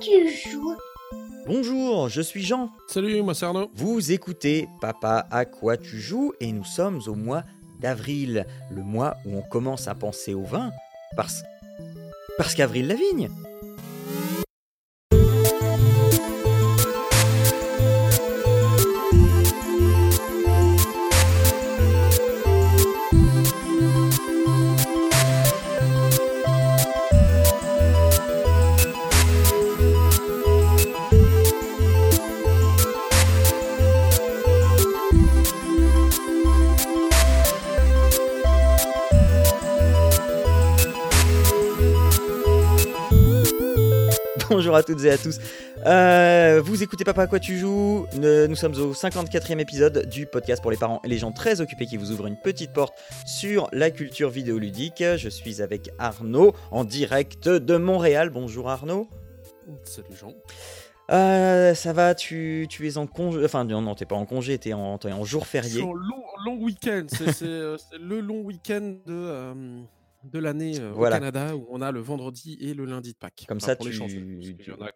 tu joues Bonjour, je suis Jean. Salut, moi c'est Arnaud. Vous écoutez Papa à quoi tu joues? Et nous sommes au mois d'avril, le mois où on commence à penser au vin parce parce qu'avril la Bonjour à toutes et à tous. Euh, vous écoutez Papa à quoi tu joues? Nous sommes au 54e épisode du podcast pour les parents et les gens très occupés qui vous ouvrent une petite porte sur la culture vidéoludique. Je suis avec Arnaud en direct de Montréal. Bonjour Arnaud. Salut Jean. Euh, ça va, tu, tu es en congé. Enfin, non, non, t'es pas en congé, t'es en, jour férié. en long, long week-end. C'est c'est, euh, c'est le long week-end de, euh, de l'année euh, Voilà. au Canada où on a le vendredi et le lundi de Pâques. Comme Enfin, ça, pour les tu- parce qu'il tu- y en a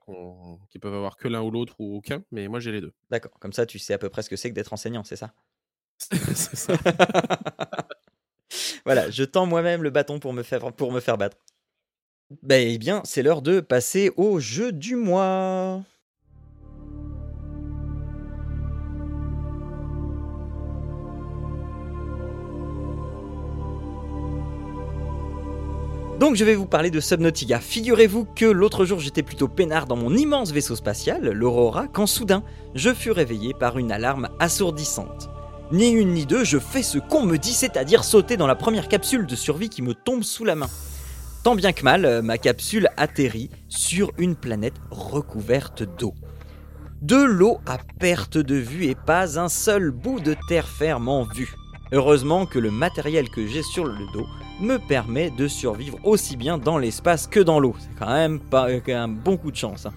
qui peuvent avoir que l'un ou l'autre ou aucun, mais moi j'ai les deux. D'accord, comme ça tu sais à peu près ce que c'est que d'être enseignant, c'est ça? C'est ça. Voilà, je tends moi-même le bâton pour me faire, pour me faire battre. Ben, eh bien, c'est l'heure de passer au jeu du mois. Donc je vais vous parler de Subnautica. Figurez-vous que l'autre jour j'étais plutôt peinard dans mon immense vaisseau spatial, l'Aurora, quand soudain je fus réveillé par une alarme assourdissante. Ni une ni deux, je fais ce qu'on me dit, c'est-à-dire sauter dans la première capsule de survie qui me tombe sous la main. Tant bien que mal, ma capsule atterrit sur une planète recouverte d'eau. De l'eau à perte de vue et pas un seul bout de terre ferme en vue. Heureusement que le matériel que j'ai sur le dos me permet de survivre aussi bien dans l'espace que dans l'eau. C'est quand même pas euh, un bon coup de chance. hein.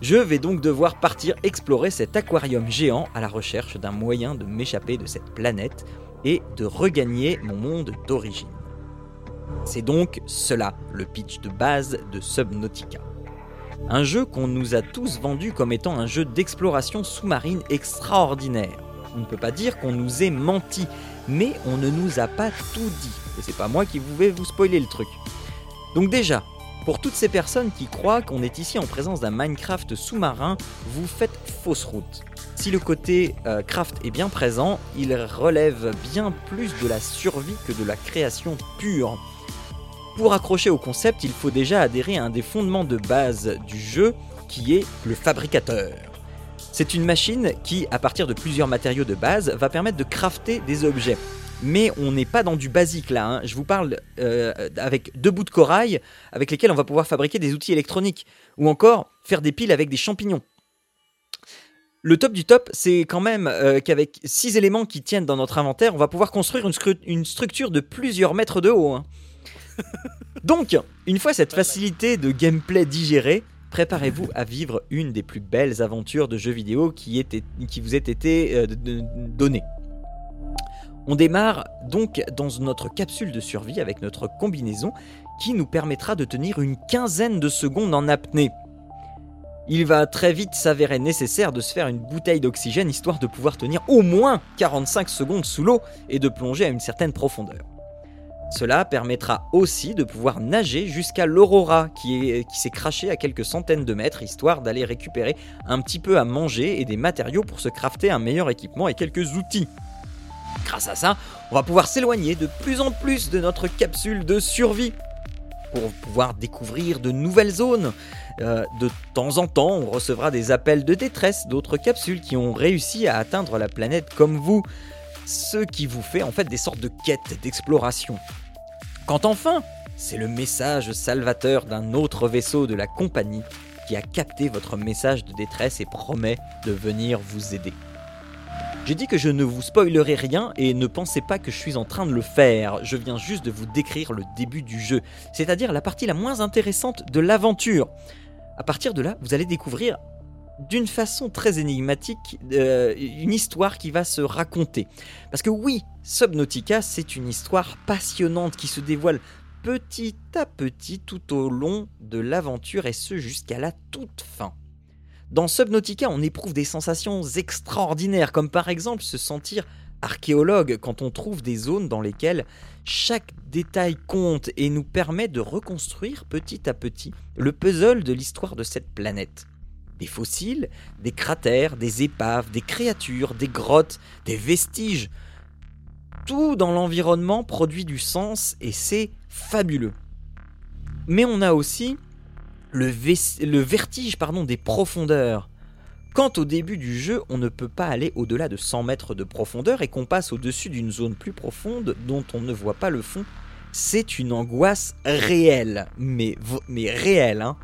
Je vais donc devoir partir explorer cet aquarium géant à la recherche d'un moyen de m'échapper de cette planète et de regagner mon monde d'origine. C'est donc cela le pitch de base de Subnautica. Un jeu qu'on nous a tous vendu comme étant un jeu d'exploration sous-marine extraordinaire. On ne peut pas dire qu'on nous ait menti, mais on ne nous a pas tout dit. Et c'est pas moi qui vais vous spoiler le truc. Donc déjà, pour toutes ces personnes qui croient qu'on est ici en présence d'un Minecraft sous-marin, vous faites fausse route. Si le côté euh, craft est bien présent, il relève bien plus de la survie que de la création pure. Pour accrocher au concept, il faut déjà adhérer à un des fondements de base du jeu, qui est le fabricateur. C'est une machine qui, à partir de plusieurs matériaux de base, va permettre de crafter des objets. Mais on n'est pas dans du basique là, hein. je vous parle euh, avec deux bouts de corail avec lesquels on va pouvoir fabriquer des outils électroniques, ou encore faire des piles avec des champignons. Le top du top, c'est quand même euh, qu'avec six éléments qui tiennent dans notre inventaire, on va pouvoir construire une, structure de plusieurs mètres de haut. hein. Donc, une fois cette facilité de gameplay digérée, préparez-vous à vivre une des plus belles aventures de jeux vidéo qui, était- qui vous ait été euh, donnée. On démarre donc dans notre capsule de survie avec notre combinaison qui nous permettra de tenir une quinzaine de secondes en apnée. Il va très vite s'avérer nécessaire de se faire une bouteille d'oxygène histoire de pouvoir tenir au moins 45 secondes sous l'eau et de plonger à une certaine profondeur. Cela permettra aussi de pouvoir nager jusqu'à l'Aurora qui est- qui s'est craché à quelques centaines de mètres histoire d'aller récupérer un petit peu à manger et des matériaux pour se crafter un meilleur équipement et quelques outils. Grâce à ça, on va pouvoir s'éloigner de plus en plus de notre capsule de survie pour pouvoir découvrir de nouvelles zones. Euh, de temps en temps, on recevra des appels de détresse d'autres capsules qui ont réussi à atteindre la planète comme vous, ce qui vous fait en fait des sortes de quêtes d'exploration. Quand enfin, c'est le message salvateur d'un autre vaisseau de la compagnie qui a capté votre message de détresse et promet de venir vous aider. J'ai dit que je ne vous spoilerai rien et ne pensez pas que je suis en train de le faire, je viens juste de vous décrire le début du jeu, c'est-à-dire la partie la moins intéressante de l'aventure. À partir de là, vous allez découvrir d'une façon très énigmatique euh, une histoire qui va se raconter. Parce que oui, Subnautica, c'est une histoire passionnante qui se dévoile petit à petit tout au long de l'aventure et ce jusqu'à la toute fin. Dans Subnautica, on éprouve des sensations extraordinaires, comme par exemple se sentir archéologue quand on trouve des zones dans lesquelles chaque détail compte et nous permet de reconstruire petit à petit le puzzle de l'histoire de cette planète. Des fossiles, des cratères, des épaves, des créatures, des grottes, des vestiges. Tout dans l'environnement produit du sens et c'est fabuleux. Mais on a aussi le, vertige pardon, des profondeurs. Quand au début du jeu, on ne peut pas aller au-delà de 100 mètres de profondeur et qu'on passe au-dessus d'une zone plus profonde dont on ne voit pas le fond, c'est une angoisse réelle, mais, réelle. Hein.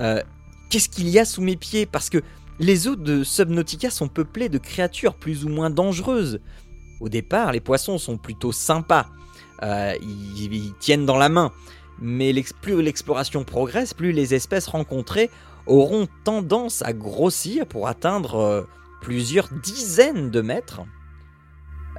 Euh, qu'est-ce qu'il y a sous mes pieds? Parce que les eaux de Subnautica sont peuplées de créatures plus ou moins dangereuses. Au départ, les poissons sont plutôt sympas. Euh, ils, tiennent dans la main. Mais plus l'exploration progresse, plus les espèces rencontrées auront tendance à grossir pour atteindre euh, plusieurs dizaines de mètres.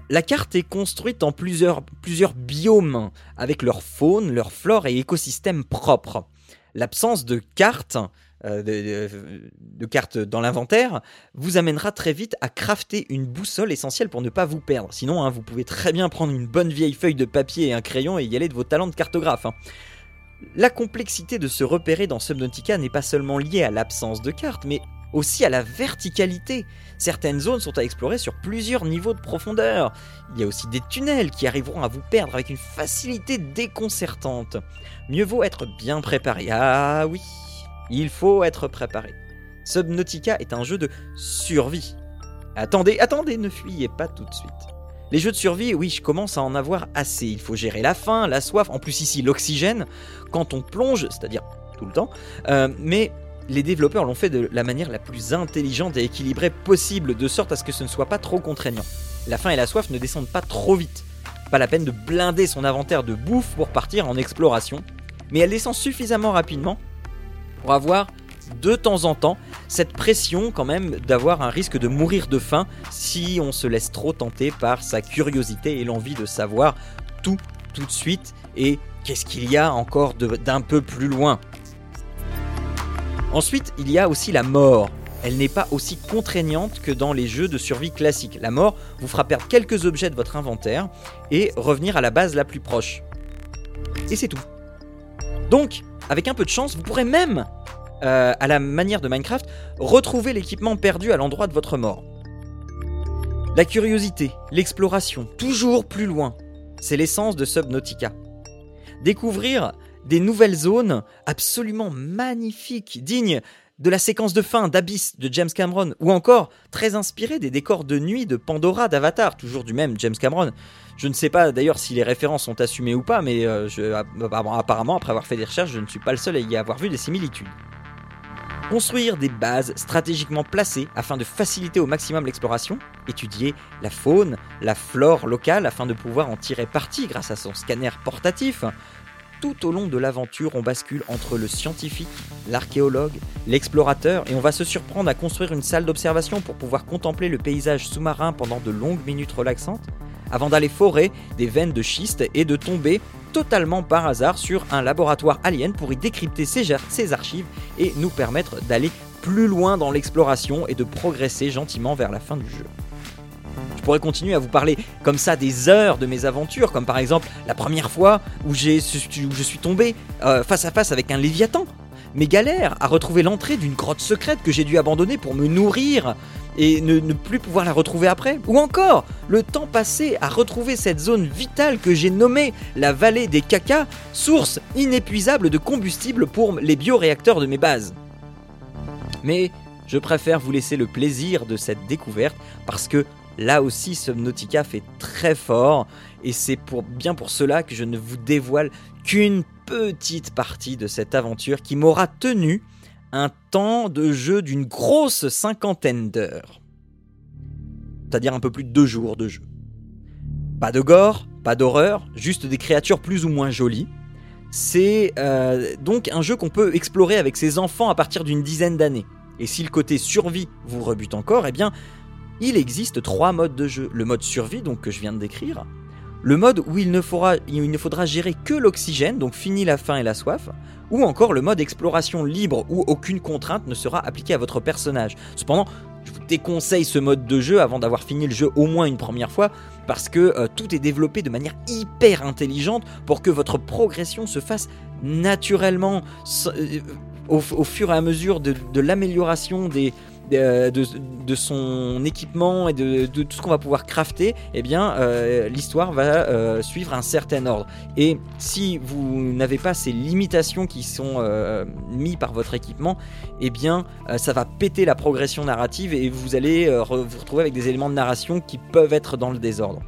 La carte est construite en plusieurs, plusieurs biomes, avec leur faune, leur flore et écosystèmes propres. L'absence de carte, euh, de, cartes dans l'inventaire, vous amènera très vite à crafter une boussole essentielle pour ne pas vous perdre. Sinon, hein, vous pouvez très bien prendre une bonne vieille feuille de papier et un crayon et y aller de vos talents de cartographe. Hein. La complexité de se repérer dans Subnautica n'est pas seulement liée à l'absence de cartes, mais aussi à la verticalité. Certaines zones sont à explorer sur plusieurs niveaux de profondeur. Il y a aussi des tunnels qui arriveront à vous perdre avec une facilité déconcertante. Mieux vaut être bien préparé. Ah oui, il faut être préparé. Subnautica est un jeu de survie. Attendez, attendez, ne fuyez pas tout de suite. Les jeux de survie, oui, je commence à en avoir assez. Il faut gérer la faim, la soif, en plus ici l'oxygène, quand on plonge, c'est-à-dire tout le temps. Euh, mais les développeurs l'ont fait de la manière la plus intelligente et équilibrée possible, de sorte à ce que ce ne soit pas trop contraignant. La faim et la soif ne descendent pas trop vite. Pas la peine de blinder son inventaire de bouffe pour partir en exploration, mais elle descend suffisamment rapidement pour avoir de temps en temps cette pression quand même d'avoir un risque de mourir de faim si on se laisse trop tenter par sa curiosité et l'envie de savoir tout tout de suite et qu'est-ce qu'il y a encore d'un peu plus loin. Ensuite, il y a aussi la mort. Elle n'est pas aussi contraignante que dans les jeux de survie classiques. La mort vous fera perdre quelques objets de votre inventaire et revenir à la base la plus proche. Et c'est tout. Donc, avec un peu de chance, vous pourrez même euh, à la manière de Minecraft, retrouver l'équipement perdu à l'endroit de votre mort. La curiosité, l'exploration, toujours plus loin, c'est l'essence de Subnautica. Découvrir des nouvelles zones absolument magnifiques, dignes de la séquence de fin d'Abyss de James Cameron, ou encore très inspiré des décors de nuit de Pandora d'Avatar, toujours du même James Cameron. Je ne sais pas d'ailleurs si les références sont assumées ou pas, mais euh, apparemment, après avoir fait des recherches, je ne suis pas le seul à y avoir vu des similitudes. Construire des bases stratégiquement placées afin de faciliter au maximum l'exploration, étudier la faune, la flore locale afin de pouvoir en tirer parti grâce à son scanner portatif. Tout au long de l'aventure, on bascule entre le scientifique, l'archéologue, l'explorateur et on va se surprendre à construire une salle d'observation pour pouvoir contempler le paysage sous-marin pendant de longues minutes relaxantes avant d'aller forer des veines de schiste et de tomber totalement par hasard sur un laboratoire alien pour y décrypter ses, archives et nous permettre d'aller plus loin dans l'exploration et de progresser gentiment vers la fin du jeu. Je pourrais continuer à vous parler comme ça des heures de mes aventures, comme par exemple la première fois où, je suis tombé euh, face à face avec un léviathan. Mes galères à retrouver l'entrée d'une grotte secrète que j'ai dû abandonner pour me nourrir et ne, plus pouvoir la retrouver après Ou encore, le temps passé à retrouver cette zone vitale que j'ai nommée la vallée des cacas, source inépuisable de combustible pour les bioréacteurs de mes bases Mais je préfère vous laisser le plaisir de cette découverte parce que là aussi Subnautica fait très fort et c'est pour, bien pour cela que je ne vous dévoile qu'une petite partie de cette aventure qui m'aura tenu un temps de jeu d'une grosse cinquantaine d'heures. C'est-à-dire un peu plus de deux jours de jeu. Pas de gore, pas d'horreur, juste des créatures plus ou moins jolies. C'est euh, donc un jeu qu'on peut explorer avec ses enfants à partir d'une dizaine d'années. Et si le côté survie vous rebute encore, eh bien, il existe trois modes de jeu. Le mode survie, donc que je viens de décrire, le mode où il ne, faudra, gérer que l'oxygène, donc fini la faim et la soif, ou encore le mode exploration libre où aucune contrainte ne sera appliquée à votre personnage. Cependant, je vous déconseille ce mode de jeu avant d'avoir fini le jeu au moins une première fois, parce que euh, tout est développé de manière hyper intelligente pour que votre progression se fasse naturellement, euh, au, fur et à mesure de l'amélioration des, de, son équipement et de, tout ce qu'on va pouvoir crafter, eh bien, euh, l'histoire va euh, suivre un certain ordre. Et si vous n'avez pas ces limitations qui sont euh, mises par votre équipement, eh bien, ça va péter la progression narrative et vous allez vous retrouver avec des éléments de narration qui peuvent être dans le désordre.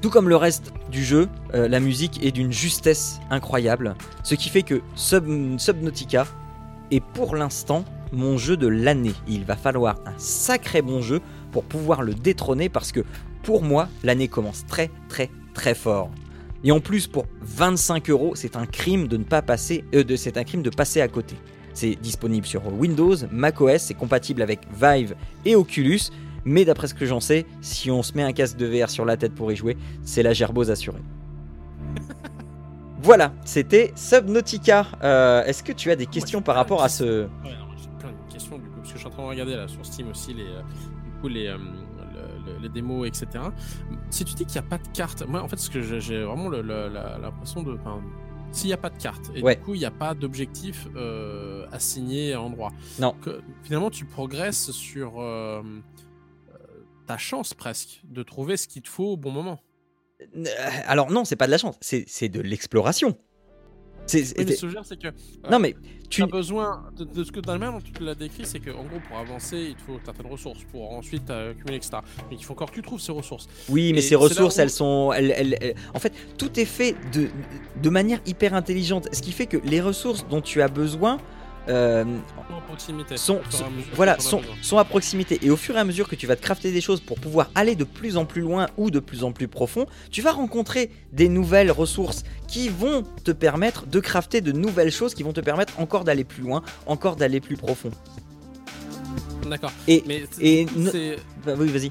Tout comme le reste du jeu, la musique est d'une justesse incroyable, ce qui fait que Subnautica est pour l'instant mon jeu de l'année. Il va falloir un sacré bon jeu pour pouvoir le détrôner parce que pour moi, l'année commence très très très fort. Et en plus, pour 25 euros, c'est un crime de ne pas passer, euh, de, c'est un crime de passer à côté. C'est disponible sur Windows, macOS, c'est compatible avec Vive et Oculus. Mais d'après ce que j'en sais, si on se met un casque de VR sur la tête pour y jouer, c'est la gerbose assurée. voilà, c'était Subnautica. Euh, est-ce que tu as des questions par rapport à ce train de regarder là sur Steam aussi les, euh, les, euh, les démos, etc. Si tu dis qu'il n'y a pas de carte, moi en fait, ce que j'ai vraiment l'impression de. S'il n'y a pas de carte et du coup il n'y a pas d'objectif euh, assigné à endroit. Non. finalement tu progresses sur ta chance presque de trouver ce qu'il te faut au bon moment. Alors non, c'est pas de la chance, c'est de l'exploration. C'est, c'est que. non, mais tu as besoin de, ce que dans le même, tu l'as décrit, c'est qu'en gros, pour avancer, il te faut certaines ressources pour ensuite accumuler, etc. Mais il faut encore que tu trouves ces ressources. Oui, mais ces ressources, elles sont. Elles, En fait, tout est fait de, de manière hyper intelligente. Ce qui fait que les ressources dont tu as besoin euh, sont à proximité. Sont, voilà, sont, sont, à proximité. Et au fur et à mesure que tu vas te crafter des choses pour pouvoir aller de plus en plus loin ou de plus en plus profond, tu vas rencontrer des nouvelles ressources qui vont te permettre de crafter de nouvelles choses qui vont te permettre encore d'aller plus loin, encore d'aller plus profond. D'accord. Et, et bah oui, vas-y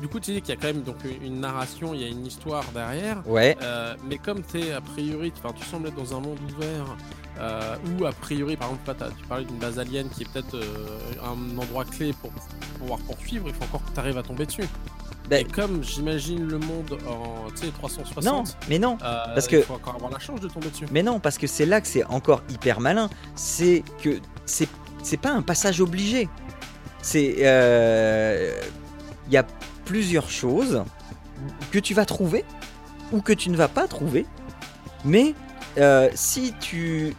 du coup, tu dis qu'il y a quand même donc une narration, il y a une histoire derrière. Ouais. Euh, mais comme es a priori, tu sembles être dans un monde ouvert euh, ou a priori, par exemple, tu parlais d'une base alien qui est peut-être euh, un endroit clé pour, pouvoir poursuivre, il faut encore que tu arrives à tomber dessus. Ben, Et comme j'imagine le monde en 360. Non, mais non, euh, parce que il faut encore avoir la chance de tomber dessus. Mais non, parce que c'est là que c'est encore hyper malin. C'est que c'est c'est pas un passage obligé. C'est il y a plusieurs choses que tu vas trouver ou que tu ne vas pas trouver, mais si tu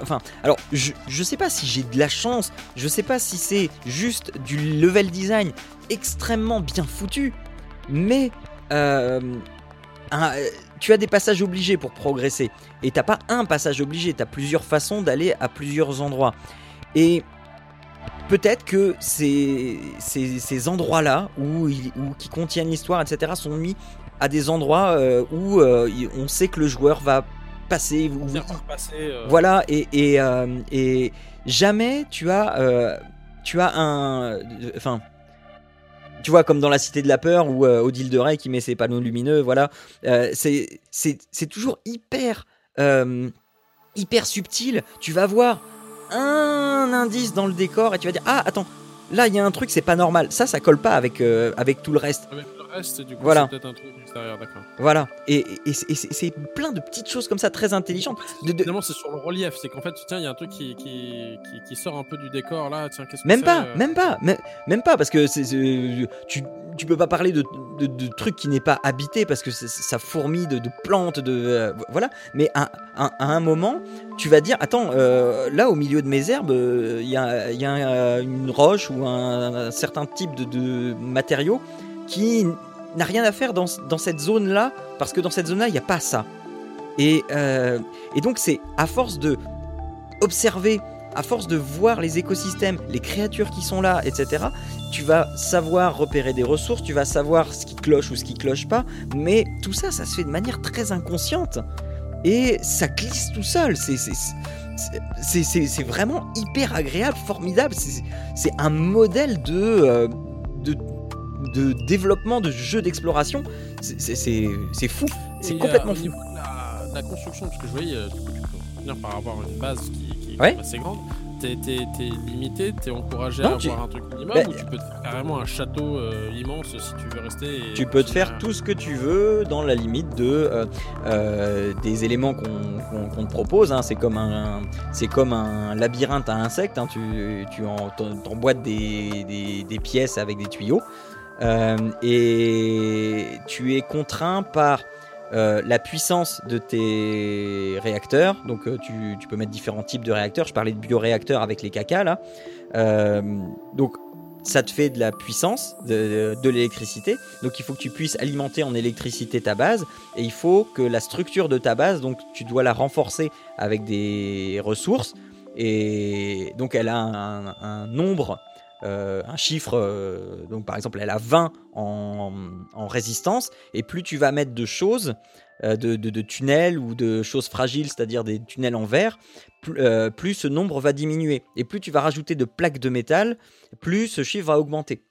Enfin, alors, je, je sais pas si j'ai de la chance, je sais pas si c'est juste du level design extrêmement bien foutu, mais euh, tu as des passages obligés pour progresser. Et t'as pas un passage obligé, t'as plusieurs façons d'aller à plusieurs endroits. Et peut-être que ces, endroits-là, où, qui contiennent l'histoire, etc., sont mis à des endroits euh, où euh, on sait que le joueur va passer. Euh. Voilà, et, et, euh, et, jamais tu as, euh, tu as un. Enfin. Tu vois, comme dans La Cité de la Peur, où Odile de Rey qui met ses panneaux lumineux, voilà. c'est toujours hyper. hyper subtil. Tu vas voir un indice dans le décor et tu vas dire Ah, attends, là il y a un truc, c'est pas normal. Ça, ça colle pas avec, avec tout le reste. Le reste, du coup, voilà. c'est peut-être un truc voilà. Et, c'est plein de petites choses comme ça très intelligentes. De, Finalement, c'est sur le relief. C'est qu'en fait, tiens, il y a un truc qui, qui, sort un peu du décor là. Tiens, qu'est-ce que Même pas, euh même pas, même, pas, parce que tu, tu peux pas parler de, de, trucs qui n'est pas habité parce que ça fourmille de, plantes, de euh, voilà. Mais à, un moment, tu vas dire, attends, euh, là au milieu de mes herbes, il y a, y a une roche ou un, un certain type de, matériaux qui n'a rien à faire dans, cette zone-là, parce que dans cette zone-là, il n'y a pas ça. Et, euh, et donc c'est à force de observer, à force de voir les écosystèmes, les créatures qui sont là, etc., tu vas savoir repérer des ressources, tu vas savoir ce qui cloche ou ce qui cloche pas, mais tout ça, ça se fait de manière très inconsciente. Et ça glisse tout seul. C'est c'est vraiment hyper agréable, formidable. C'est un modèle de, euh, de de développement de jeux d'exploration. C'est- fou, c'est complètement euh, au fou. la, la construction, parce que je voyais, euh, du coup, tu par avoir une base qui, qui est Ouais. assez grande. T'es limité, t'es encouragé Non, à tu- avoir un truc minimum Bah, ou tu peux te faire carrément un château euh, immense si tu veux rester. et Tu peux te faire tout ce que tu veux dans la limite de euh, des éléments qu'on te propose. hein. C'est comme un, c'est comme un labyrinthe à insectes. hein. Tu, tu en- des, des, des pièces avec des tuyaux et tu es contraint par euh, la puissance de tes réacteurs. Donc euh, tu, peux mettre différents types de réacteurs. Je parlais de bioréacteurs avec les caca là. Euh, donc ça te fait de la puissance, de l'électricité. Donc il faut que tu puisses alimenter en électricité ta base. Et il faut que la structure de ta base, donc tu dois la renforcer avec des ressources. Et donc elle a un, nombre, euh, un chiffre. euh, donc par exemple elle a 20 en, résistance. Et plus tu vas mettre de choses, euh, de, tunnels ou de choses fragiles, c'est-à-dire des tunnels en verre, plus ce nombre va diminuer. Et plus tu vas rajouter de plaques de métal, plus ce chiffre va augmenter.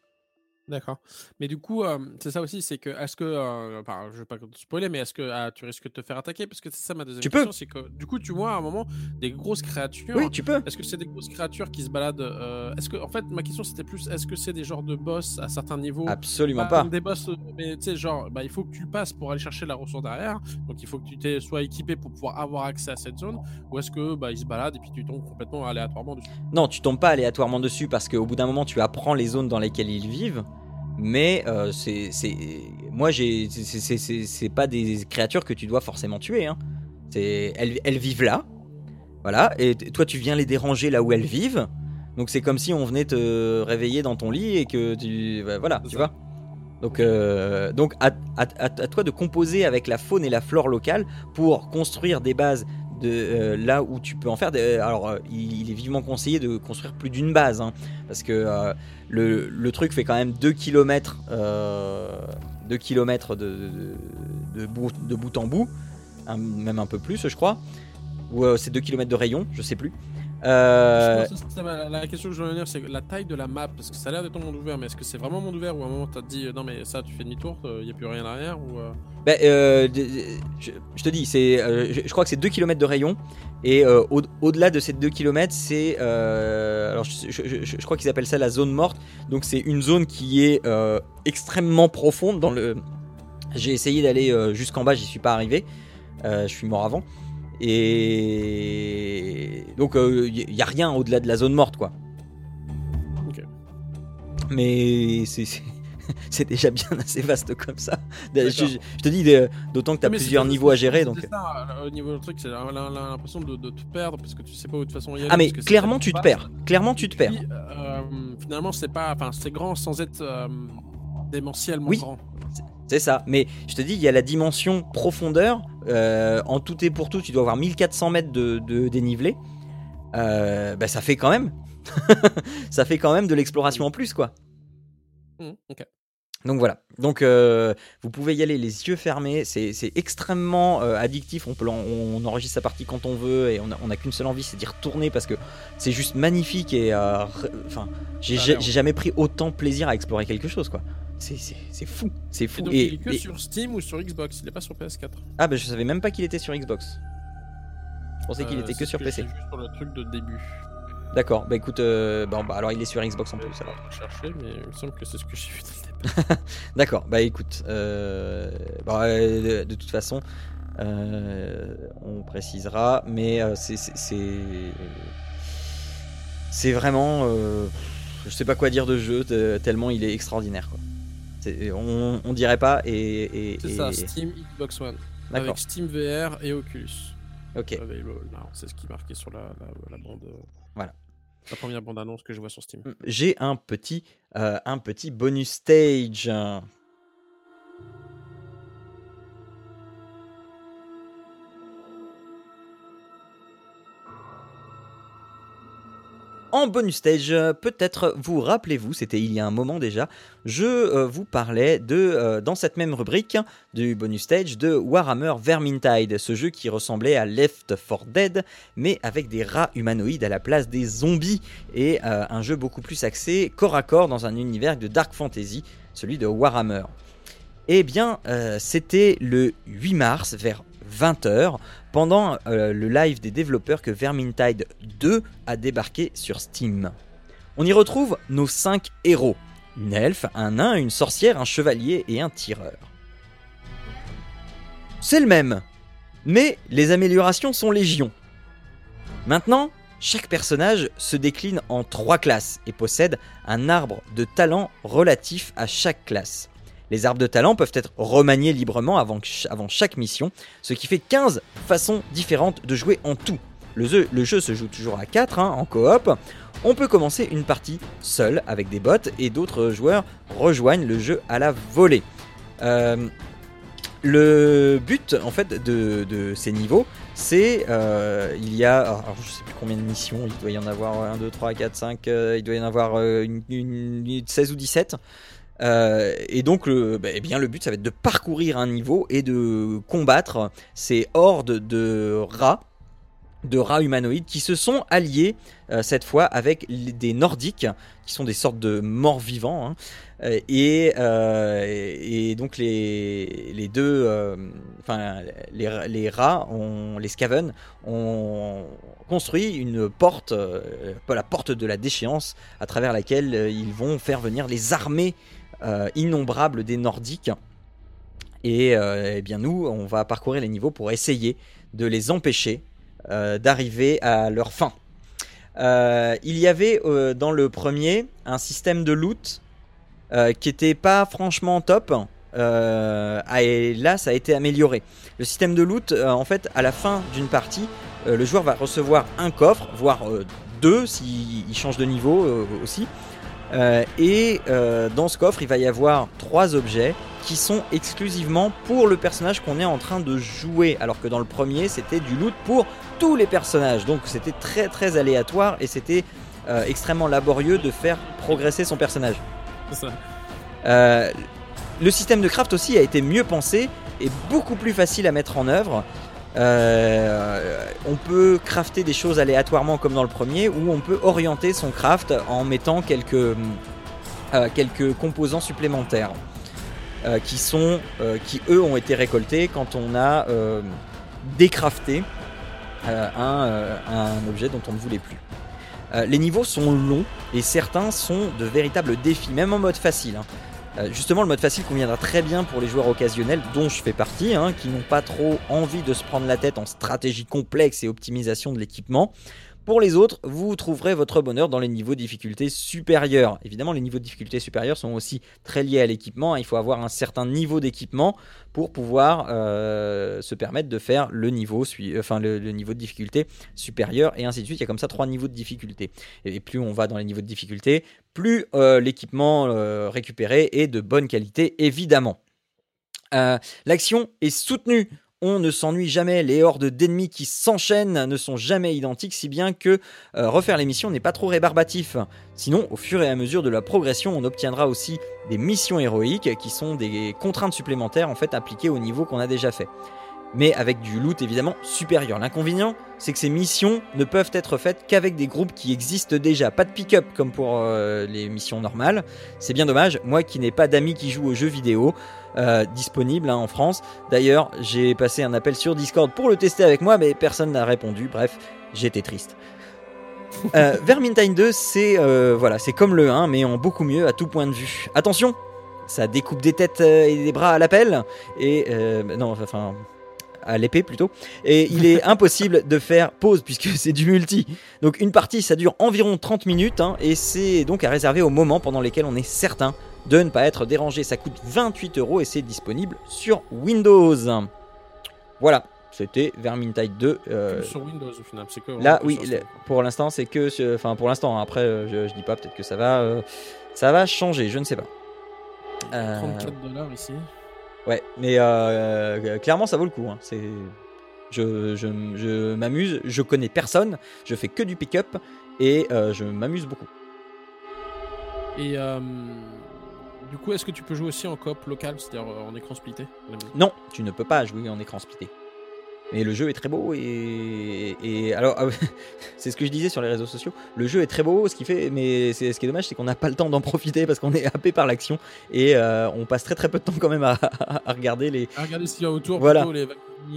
D'accord. Mais du coup, euh, c'est ça aussi, c'est que est-ce que, euh, enfin, je vais pas te spoiler, mais est-ce que ah, tu risques de te faire attaquer? Parce que c'est ça ma deuxième Tu question, c'est que du coup, tu vois à un moment des grosses créatures. Oui, tu peux. Est-ce que c'est des grosses créatures qui se baladent euh, Est-ce que, en fait, ma question c'était plus, est-ce que c'est des genres de boss à certains niveaux? Absolument Pas des boss, mais tu sais, genre, bah, il faut que tu passes pour aller chercher la ressource derrière. Donc, il faut que tu t'es sois équipé pour pouvoir avoir accès à cette zone. Ou est-ce que, bah, ils se baladent et puis tu tombes complètement aléatoirement dessus? Non, tu tombes pas aléatoirement dessus parce qu'au bout d'un moment, tu apprends les zones dans lesquelles ils vivent. Mais euh, c'est, moi, j'ai, c'est, pas des créatures que tu dois forcément tuer. Hein. C'est, elles, elles vivent là, voilà. Et toi, tu viens les déranger là où elles vivent. Donc c'est comme si on venait te réveiller dans ton lit et que tu, bah, voilà, tu vois. Donc, euh, donc à- à- à toi de composer avec la faune et la flore locale pour construire des bases euh, là où tu peux en faire. Des, alors, euh, il, est vivement conseillé de construire plus d'une base, hein, parce que euh, le, truc fait quand même 2 km, 2 km de, bout, en bout, même un peu plus, je crois. Ou c'est 2 km de rayon, je sais plus. Euh, la question que je voulais venir, c'est la taille de la map. Parce que ça a l'air d'être un monde ouvert, mais est-ce que c'est vraiment un monde ouvert ou à un moment t'as dit euh, non, mais ça, tu fais demi-tour, il n'y a plus rien derrière ou, euh, Ben, euh, je, je te dis, c'est, euh, je, je crois que c'est 2 km de rayon. Et euh, au- au-delà de ces 2 km, c'est. euh, alors, je, je- crois qu'ils appellent ça la zone morte. Donc, c'est une zone qui est euh, extrêmement profonde. Dans le... J'ai essayé d'aller euh, jusqu'en bas, j'y suis pas arrivé. Euh, je suis mort avant. Et. Donc, il n'y a rien au-delà de la zone morte, quoi. Ok. Mais c'est. déjà bien assez vaste comme ça. Je, je- te dis, euh, d'autant que tu as mais plusieurs niveaux à gérer. Donc... ça, euh, au niveau du truc, c'est l'impression de, de te perdre parce que tu sais pas où de toute façon y aller. Ah mais clairement tu te perds. Clairement tu te perds. Euh, finalement, c'est pas, enfin, c'est grand sans être euh, démentiellement Oui. grand. C'est ça. Mais je te dis, il y a la dimension profondeur. Euh, en tout et pour tout, tu dois avoir 1400 mètres de, de dénivelé. Euh, bah, ça fait quand même. ça fait quand même de l'exploration en plus, quoi. Mhm, ok. Donc voilà. Donc euh, vous pouvez y aller les yeux fermés. C'est extrêmement euh, addictif. On, peut on enregistre sa partie quand on veut et on a, on a qu'une seule envie, c'est d'y retourner parce que c'est juste magnifique et enfin j'ai Ça a j'ai jamais pris autant plaisir à explorer quelque chose, quoi. C'est fou, c'est Et fou. donc, Et- il est que et- sur Steam ou sur Xbox, il est pas sur PS4. Ah bah je savais même pas qu'il était sur Xbox. Je pensais qu'il Euh, était que sur ce PC. vu sur le truc de début. D'accord, bah écoute, euh, bon, bah alors il est sur Xbox en plus alors. chercher, mais il me semble que c'est ce que j'ai vu. D'accord, bah écoute, euh, bah, de, de toute façon, on précisera, mais c'est- c'est- vraiment, je sais pas quoi dire de jeu te- tellement il est extraordinaire quoi. On, on dirait pas et, et- C'est et- ça, Steam, Xbox One. Avec Steam VR et Oculus. Ok, now. C'est ce qui est marqué sur la, la, la bande. euh, Voilà. La première bande annonce que je vois sur Steam. j'ai un petit euh, un petit bonus stage. En bonus stage, peut-être vous rappelez-vous, c'était il y a un moment déjà, je euh, vous parlais de, euh, dans cette même rubrique du bonus stage, de Warhammer Vermintide, ce jeu qui ressemblait à Left 4 Dead, mais avec des rats humanoïdes à la place des zombies, et euh, un jeu beaucoup plus axé corps à corps dans un univers de dark fantasy, celui de Warhammer. Eh bien, c'était le 8 mars vers 20h, pendant euh, le live des développeurs que Vermintide 2 a débarqué sur Steam. On y retrouve nos 5 héros. Une elfe, un nain, une sorcière, un chevalier et un tireur. C'est le même, mais les améliorations sont légion. Maintenant, chaque personnage se décline en trois classes et possède un arbre de talent relatif à chaque classe. Les arbres de talent peuvent être remaniés librement avant, chaque mission, ce qui fait 15 façons différentes de jouer en tout. Le jeu, se joue toujours à 4 hein, en coop. On peut commencer une partie seul avec des bots et d'autres joueurs rejoignent le jeu à la volée. Euh, le but en fait de, ces niveaux, c'est euh, il y a alors, je sais plus combien de missions, il doit y en avoir 1, 2, 3, 4, 5, il doit y en avoir euh, une, 16 ou 17. Euh, et donc, le, bah, eh bien, le but, ça va être de parcourir un niveau et de combattre ces hordes de rats, de rats humanoïdes qui se sont alliés euh, cette fois avec des Nordiques, qui sont des sortes de morts vivants. Hein. Euh, et, donc les, deux, enfin les, les, rats, ont, les Skaven, ont construit une porte, la porte de la déchéance, à travers laquelle ils vont faire venir les armées innombrables des Nordiques. Et euh, eh bien nous, on va parcourir les niveaux pour essayer de les empêcher euh, d'arriver à leur fin. il y avait dans le premier un système de loot qui était pas franchement top. et là, ça a été amélioré. Le système de loot, en fait, à la fin d'une partie, le joueur va recevoir un coffre, voire deux s'il change de niveau aussi. Euh, et euh, dans ce coffre, il va y avoir trois objets qui sont exclusivement pour le personnage qu'on est en train de jouer. Alors que dans le premier, c'était du loot pour tous les personnages. Donc c'était très très aléatoire et c'était euh, extrêmement laborieux de faire progresser son personnage. le système de craft aussi a été mieux pensé et beaucoup plus facile à mettre en œuvre. Euh, on peut crafter des choses aléatoirement comme dans le premier, ou on peut orienter son craft en mettant quelques, euh, quelques composants supplémentaires. Euh, qui sont qui eux ont été récoltés quand on a décrafté un, un, objet dont on ne voulait plus. les niveaux sont longs et certains sont de véritables défis, même en mode facile. Hein. Euh, justement, le mode facile conviendra très bien pour les joueurs occasionnels, dont je fais partie, hein, qui n'ont pas trop envie de se prendre la tête en stratégie complexe et optimisation de l'équipement. Pour les autres, vous trouverez votre bonheur dans les niveaux de difficulté supérieurs. Évidemment, les niveaux de difficulté supérieurs sont aussi très liés à l'équipement. Il faut avoir un certain niveau d'équipement pour pouvoir euh, se permettre de faire le niveau, de difficulté supérieur et ainsi de suite. Il y a comme ça trois niveaux de difficulté. Et plus on va dans les niveaux de difficulté, plus euh, l'équipement euh, récupéré est de bonne qualité, évidemment. L'action est soutenue on ne s'ennuie jamais, les hordes d'ennemis qui s'enchaînent ne sont jamais identiques, si bien que euh, refaire les missions n'est pas trop rébarbatif. Sinon, au fur et à mesure de la progression, on obtiendra aussi des missions héroïques qui sont des contraintes supplémentaires en fait appliquées au niveau qu'on a déjà fait. Mais avec du loot évidemment supérieur. L'inconvénient, c'est que ces missions ne peuvent être faites qu'avec des groupes qui existent déjà. Pas de pick-up comme pour euh, les missions normales. C'est bien dommage, moi qui n'ai pas d'amis qui jouent aux jeux vidéo, euh, disponible hein, en France. D'ailleurs, j'ai passé un appel sur Discord pour le tester avec moi, mais personne n'a répondu. Bref, j'étais triste. Euh, Vermintide 2, c'est euh, voilà, c'est comme le 1, mais en beaucoup mieux à tout point de vue. Attention, ça découpe des têtes et des bras à l'appel. Et non, enfin à l'épée plutôt. Et il est impossible de faire pause puisque c'est du multi. Donc une partie ça dure environ 30 minutes hein, et c'est donc à réserver au moment pendant lesquels on est certain de ne pas être dérangé. Ça coûte 28 euros et c'est disponible sur Windows. Voilà, c'était Vermintide 2. Euh, sur Windows au final, c'est que là, oui, pour l'instant, c'est que, enfin pour l'instant. Après, euh, je, dis pas, peut-être que ça va, euh, ça va changer, je ne sais pas. 34 dollars ici. Ouais, mais clairement, ça vaut le coup. Hein. C'est, je, je, je m'amuse, je connais personne, je fais que du pick-up et je m'amuse beaucoup. Et euh, du coup, est-ce que tu peux jouer aussi en coop local, c'est-à-dire euh, en écran splitté? Non, tu ne peux pas jouer en écran splitté. Mais le jeu est très beau et, et alors ah c'est ce que je disais sur les réseaux sociaux. Le jeu est très beau, ce qui fait, mais c'est ce qui est dommage, c'est qu'on n'a pas le temps d'en profiter parce qu'on est happé par l'action et euh, on passe très très peu de temps quand même à, à regarder les. À regarder ce qu'il y a autour, Voilà. plutôt les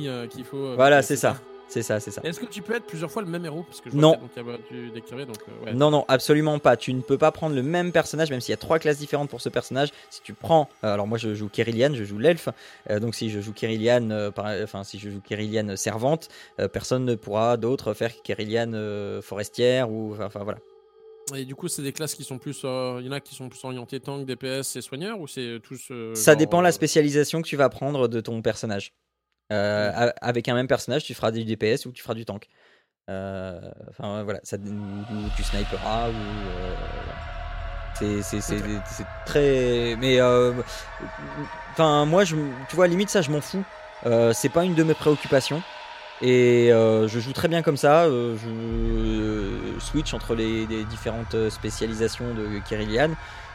euh, qu'il faut. euh, Voilà, c'est ça. C'est ça, c'est ça. Est-ce que tu peux être plusieurs fois le même héros? Parce que je Non. vois donc, des donc euh, ouais. Non, non, absolument pas. Tu ne peux pas prendre le même personnage, même s'il y a trois classes différentes pour ce personnage. Si tu prends, euh, alors moi je joue Kerillian, je joue l'elfe. Euh, donc si je joue euh, par- enfin si je joue servante, euh, personne ne pourra d'autre faire Kerillian euh, forestière ou enfin, enfin, voilà. Et du coup, c'est des classes qui sont plus. euh, Il y en a qui sont plus orientées tank, DPS et soigneurs ou c'est tous. euh, Ça genre, dépend la euh, spécialisation que tu vas prendre de ton personnage. Euh, a- avec un même personnage, tu feras du DPS ou tu feras du tank. Euh, Enfin voilà, ça, ou, tu sniperas ou. euh, c'est très. Mais. euh, Enfin, moi, je, tu vois, limite, ça, je m'en fous. C'est pas une de mes préoccupations. Et je joue très bien comme ça. je switch entre les, les différentes spécialisations de Kerillian.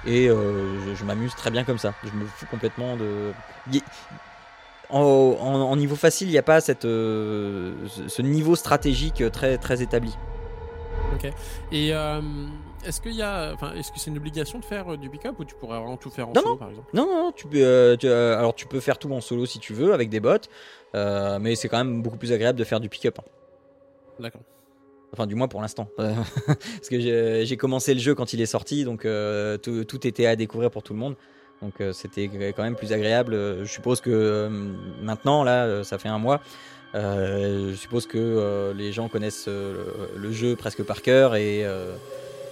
Et je, je m'amuse très bien comme ça. Je me fous complètement de. Y- En, en- en niveau facile, il n'y a pas cette, euh, ce- niveau stratégique très, très établi. Et euh, est-ce qu'il y a. Enfin, est-ce que c'est une obligation de faire euh, du pick-up ou tu pourrais vraiment tout faire en Non, solo non. par exemple? Non, non, tu peux, tu- euh, alors tu peux faire tout en solo si tu veux, avec des bots. mais c'est quand même beaucoup plus agréable de faire du pick-up. hein. D'accord. Enfin, du moins pour l'instant. Parce que j'ai commencé le jeu quand il est sorti, donc tout, tout était à découvrir pour tout le monde. Donc euh, c'était quand même plus agréable. Euh, Je suppose que euh, maintenant, là, ça fait un mois. euh, je suppose que les gens connaissent le, le jeu presque par cœur et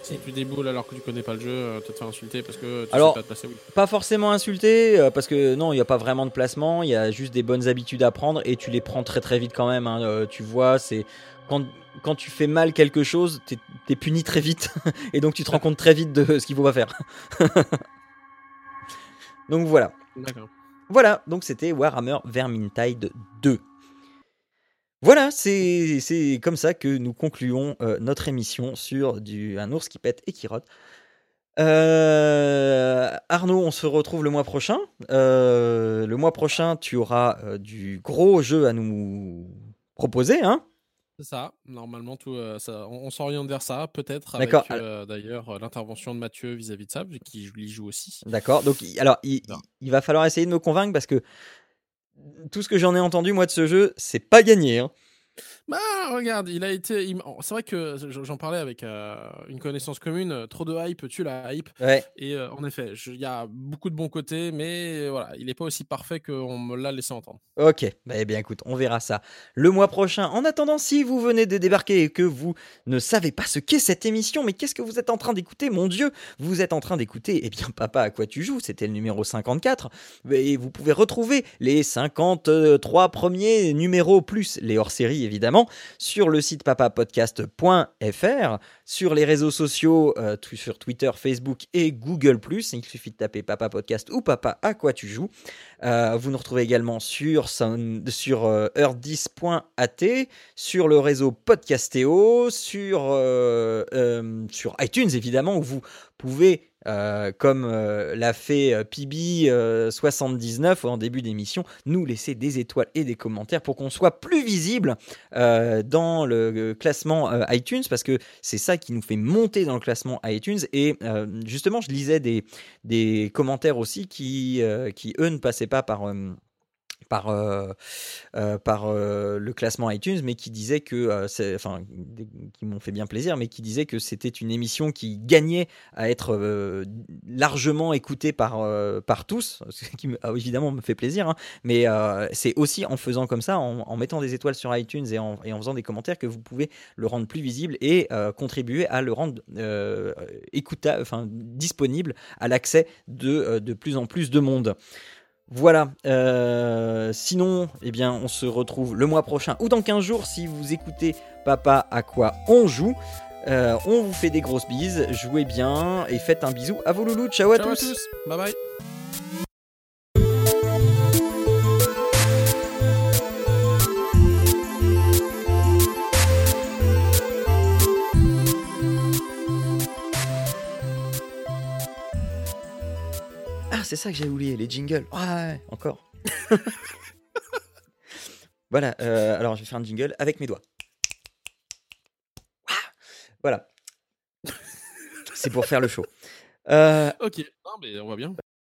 Si tu déboules alors que tu connais pas le jeu, euh, te faire insulter parce que tu Alors, sais pas te passer, oui. pas forcément insulté euh, parce que non, il n'y a pas vraiment de placement. Il y a juste des bonnes habitudes à prendre et tu les prends très très vite quand même. hein. Tu vois, c'est quand quand tu fais mal quelque chose, t'es es puni très vite et donc tu te rends compte très vite de ce qu'il faut pas faire. donc voilà. Voilà, donc c'était Warhammer Vermintide 2. Voilà, c'est c'est comme ça que nous concluons euh, notre émission sur du, un ours qui pète et qui rote. Euh, Arnaud, on se retrouve le mois prochain. Euh, le mois prochain, tu auras du gros jeu à nous proposer. Hein C'est ça. Normalement, tout, euh, ça, on, on s'oriente vers ça, peut-être. Avec euh, d'ailleurs euh, l'intervention de Mathieu vis-à-vis de ça, vu qu'il joue- il joue aussi. D'accord. Donc, il- alors, il va falloir essayer de me convaincre parce que tout ce que j'en ai entendu, moi, de ce jeu, c'est pas gagné. hein. Bah, regarde, il a été. il- C'est vrai que j'en parlais avec euh, une connaissance commune. euh, Trop de hype tue la hype. Ouais. Et euh, en effet, il y a beaucoup de bons côtés, mais voilà, il n'est pas aussi parfait qu'on me l'a laissé entendre. Ok, bah, eh bien écoute, on verra ça le mois prochain. En attendant, si vous venez de débarquer et que vous ne savez pas ce qu'est cette émission, mais qu'est-ce que vous êtes en train d'écouter, mon Dieu? Vous êtes en train d'écouter, eh bien Papa, à quoi tu joues? C'était le numéro 54. Et vous pouvez retrouver les 53 premiers numéros, plus les hors-séries évidemment, sur le site papapodcast.fr, sur les réseaux sociaux, euh, sur Twitter, Facebook et Google+. Il suffit de taper Papa Podcast ou Papa à quoi tu joues. Euh, vous nous retrouvez également sur, sur euh, heure10.at, sur le réseau Podcastéo, sur, euh, euh, sur iTunes évidemment, où vous pouvez, euh, comme euh, l'a fait euh, Pibi79 en début d'émission, nous laisser des étoiles et des commentaires pour qu'on soit plus visible euh, dans le euh, classement euh, iTunes, parce que c'est ça qui nous fait monter dans le classement iTunes. Et euh, justement, je lisais des, commentaires aussi euh, qui eux, ne passaient pas par... par, euh, euh, par euh, le classement iTunes, mais qui disaient que, euh, enfin, qui m'ont fait bien plaisir, mais qui disaient que c'était une émission qui gagnait à être euh, largement écoutée par, euh, par tous, ce qui ah, évidemment me fait plaisir, hein, mais c'est aussi en faisant comme ça, en, en mettant des étoiles sur iTunes et en, et en faisant des commentaires que vous pouvez le rendre plus visible et contribuer à le rendre écoutable, enfin disponible à l'accès de, de plus en plus de monde. Voilà. euh, sinon, eh bien, on se retrouve le mois prochain ou dans 15 jours si vous écoutez Papa à quoi on joue. Euh, on vous fait des grosses bises, jouez bien et faites un bisou à vos loulous. Ciao à Ciao à tous. tous. Bye bye. C'est ça que j'ai oublié, les jingles. Ouais, encore. Voilà, euh, alors je vais faire un jingle avec mes doigts. Voilà. C'est pour faire le show. Euh, Ok, non, mais on va bien.